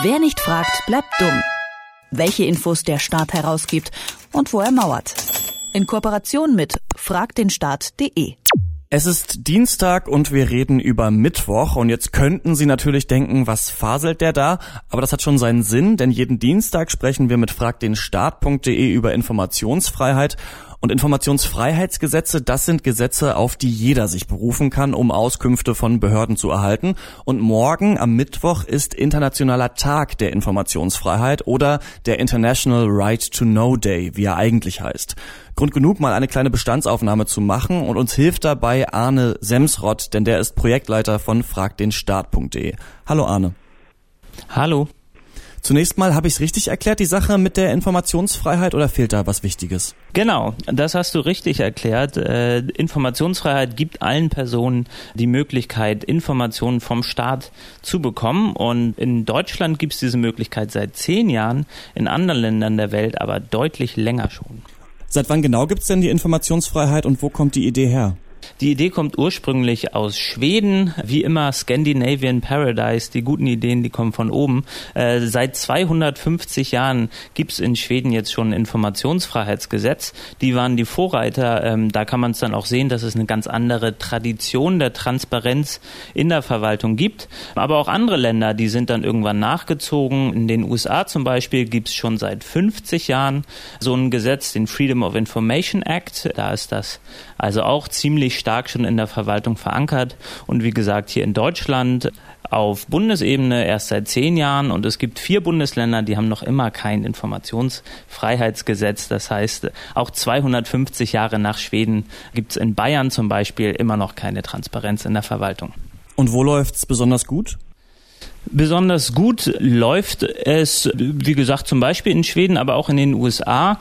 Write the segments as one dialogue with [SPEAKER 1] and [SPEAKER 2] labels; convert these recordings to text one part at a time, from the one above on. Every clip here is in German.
[SPEAKER 1] Wer nicht fragt, bleibt dumm. Welche Infos der Staat herausgibt und wo er mauert. In Kooperation mit fragdenstaat.de.
[SPEAKER 2] Es ist Dienstag und wir reden über Mittwoch und jetzt könnten Sie natürlich denken, was faselt der da? Aber das hat schon seinen Sinn, denn jeden Dienstag sprechen wir mit fragdenstaat.de über Informationsfreiheit und Informationsfreiheitsgesetze, das sind Gesetze, auf die jeder sich berufen kann, um Auskünfte von Behörden zu erhalten. Und morgen am Mittwoch ist Internationaler Tag der Informationsfreiheit oder der International Right to Know Day, wie er eigentlich heißt. Grund genug, mal eine kleine Bestandsaufnahme zu machen und uns hilft dabei Arne Semsrott, denn der ist Projektleiter von fragdenstaat.de. Hallo Arne.
[SPEAKER 3] Hallo.
[SPEAKER 2] Zunächst mal, habe ich es richtig erklärt, die Sache mit der Informationsfreiheit oder fehlt da was Wichtiges?
[SPEAKER 3] Genau, das hast du richtig erklärt. Äh, Informationsfreiheit gibt allen Personen die Möglichkeit, Informationen vom Staat zu bekommen. Und in Deutschland gibt es diese Möglichkeit seit zehn Jahren, in anderen Ländern der Welt aber deutlich länger schon.
[SPEAKER 2] Seit wann genau gibt es denn die Informationsfreiheit und wo kommt die Idee her?
[SPEAKER 3] Die Idee kommt ursprünglich aus Schweden. Wie immer Scandinavian Paradise. Die guten Ideen, die kommen von oben. Äh, seit 250 Jahren gibt es in Schweden jetzt schon ein Informationsfreiheitsgesetz. Die waren die Vorreiter. Ähm, da kann man es dann auch sehen, dass es eine ganz andere Tradition der Transparenz in der Verwaltung gibt. Aber auch andere Länder, die sind dann irgendwann nachgezogen. In den USA zum Beispiel gibt es schon seit 50 Jahren so ein Gesetz, den Freedom of Information Act. Da ist das also auch ziemlich stark schon in der Verwaltung verankert. Und wie gesagt, hier in Deutschland auf Bundesebene erst seit zehn Jahren und es gibt vier Bundesländer, die haben noch immer kein Informationsfreiheitsgesetz. Das heißt, auch 250 Jahre nach Schweden gibt es in Bayern zum Beispiel immer noch keine Transparenz in der Verwaltung.
[SPEAKER 2] Und wo läuft's besonders gut?
[SPEAKER 3] Besonders gut läuft es, wie gesagt, zum Beispiel in Schweden, aber auch in den USA.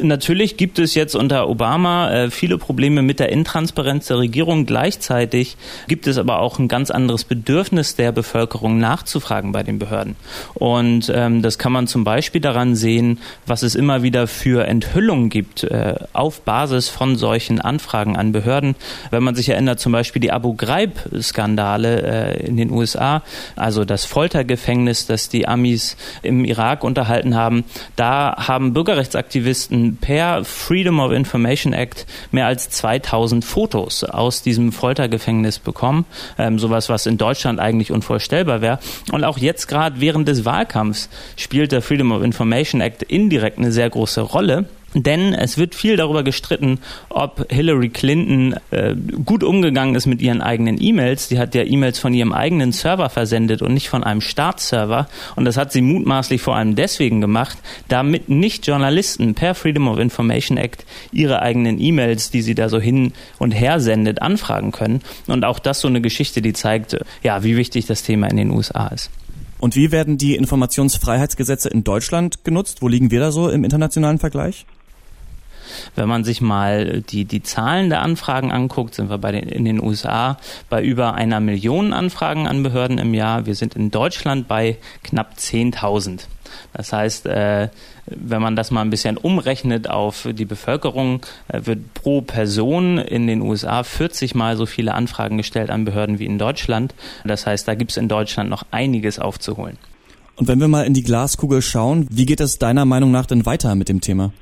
[SPEAKER 3] Natürlich gibt es jetzt unter Obama äh, viele Probleme mit der Intransparenz der Regierung. Gleichzeitig gibt es aber auch ein ganz anderes Bedürfnis der Bevölkerung nachzufragen bei den Behörden. Und ähm, das kann man zum Beispiel daran sehen, was es immer wieder für Enthüllungen gibt äh, auf Basis von solchen Anfragen an Behörden. Wenn man sich erinnert, zum Beispiel die Abu Ghraib-Skandale äh, in den USA, also das das Foltergefängnis, das die Amis im Irak unterhalten haben. Da haben Bürgerrechtsaktivisten per Freedom of Information Act mehr als 2000 Fotos aus diesem Foltergefängnis bekommen. Ähm, sowas, was in Deutschland eigentlich unvorstellbar wäre. Und auch jetzt gerade während des Wahlkampfs spielt der Freedom of Information Act indirekt eine sehr große Rolle. Denn es wird viel darüber gestritten, ob Hillary Clinton äh, gut umgegangen ist mit ihren eigenen E-Mails. Die hat ja E-Mails von ihrem eigenen Server versendet und nicht von einem Staatsserver. Und das hat sie mutmaßlich vor allem deswegen gemacht, damit nicht Journalisten per Freedom of Information Act ihre eigenen E-Mails, die sie da so hin und her sendet, anfragen können. Und auch das so eine Geschichte, die zeigt, ja, wie wichtig das Thema in den USA ist.
[SPEAKER 2] Und wie werden die Informationsfreiheitsgesetze in Deutschland genutzt? Wo liegen wir da so im internationalen Vergleich?
[SPEAKER 3] Wenn man sich mal die, die Zahlen der Anfragen anguckt, sind wir bei den, in den USA bei über einer Million Anfragen an Behörden im Jahr. Wir sind in Deutschland bei knapp 10.000. Das heißt, äh, wenn man das mal ein bisschen umrechnet auf die Bevölkerung, äh, wird pro Person in den USA 40 mal so viele Anfragen gestellt an Behörden wie in Deutschland. Das heißt, da gibt es in Deutschland noch einiges aufzuholen.
[SPEAKER 2] Und wenn wir mal in die Glaskugel schauen, wie geht es deiner Meinung nach denn weiter mit dem Thema?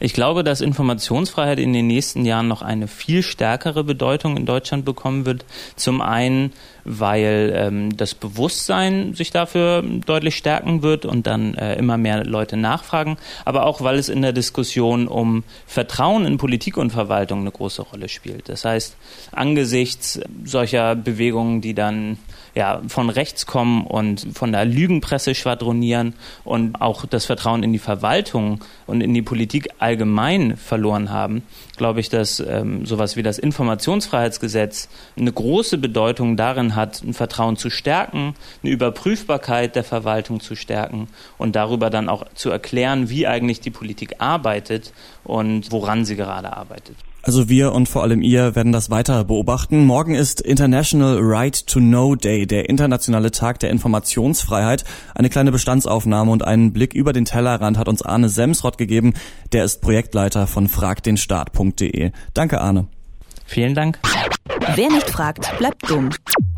[SPEAKER 3] Ich glaube, dass Informationsfreiheit in den nächsten Jahren noch eine viel stärkere Bedeutung in Deutschland bekommen wird. Zum einen, weil ähm, das Bewusstsein sich dafür deutlich stärken wird und dann äh, immer mehr Leute nachfragen, aber auch, weil es in der Diskussion um Vertrauen in Politik und Verwaltung eine große Rolle spielt. Das heißt, angesichts solcher Bewegungen, die dann ja, von rechts kommen und von der Lügenpresse schwadronieren und auch das Vertrauen in die Verwaltung und in die Politik allgemein verloren haben, glaube ich, dass ähm, sowas wie das Informationsfreiheitsgesetz eine große Bedeutung darin hat, ein Vertrauen zu stärken, eine Überprüfbarkeit der Verwaltung zu stärken und darüber dann auch zu erklären, wie eigentlich die Politik arbeitet und woran sie gerade arbeitet.
[SPEAKER 2] Also wir und vor allem ihr werden das weiter beobachten. Morgen ist International Right to Know Day, der internationale Tag der Informationsfreiheit. Eine kleine Bestandsaufnahme und einen Blick über den Tellerrand hat uns Arne Semsrott gegeben. Der ist Projektleiter von fragdenstaat.de. Danke, Arne.
[SPEAKER 3] Vielen Dank.
[SPEAKER 1] Wer nicht fragt, bleibt dumm.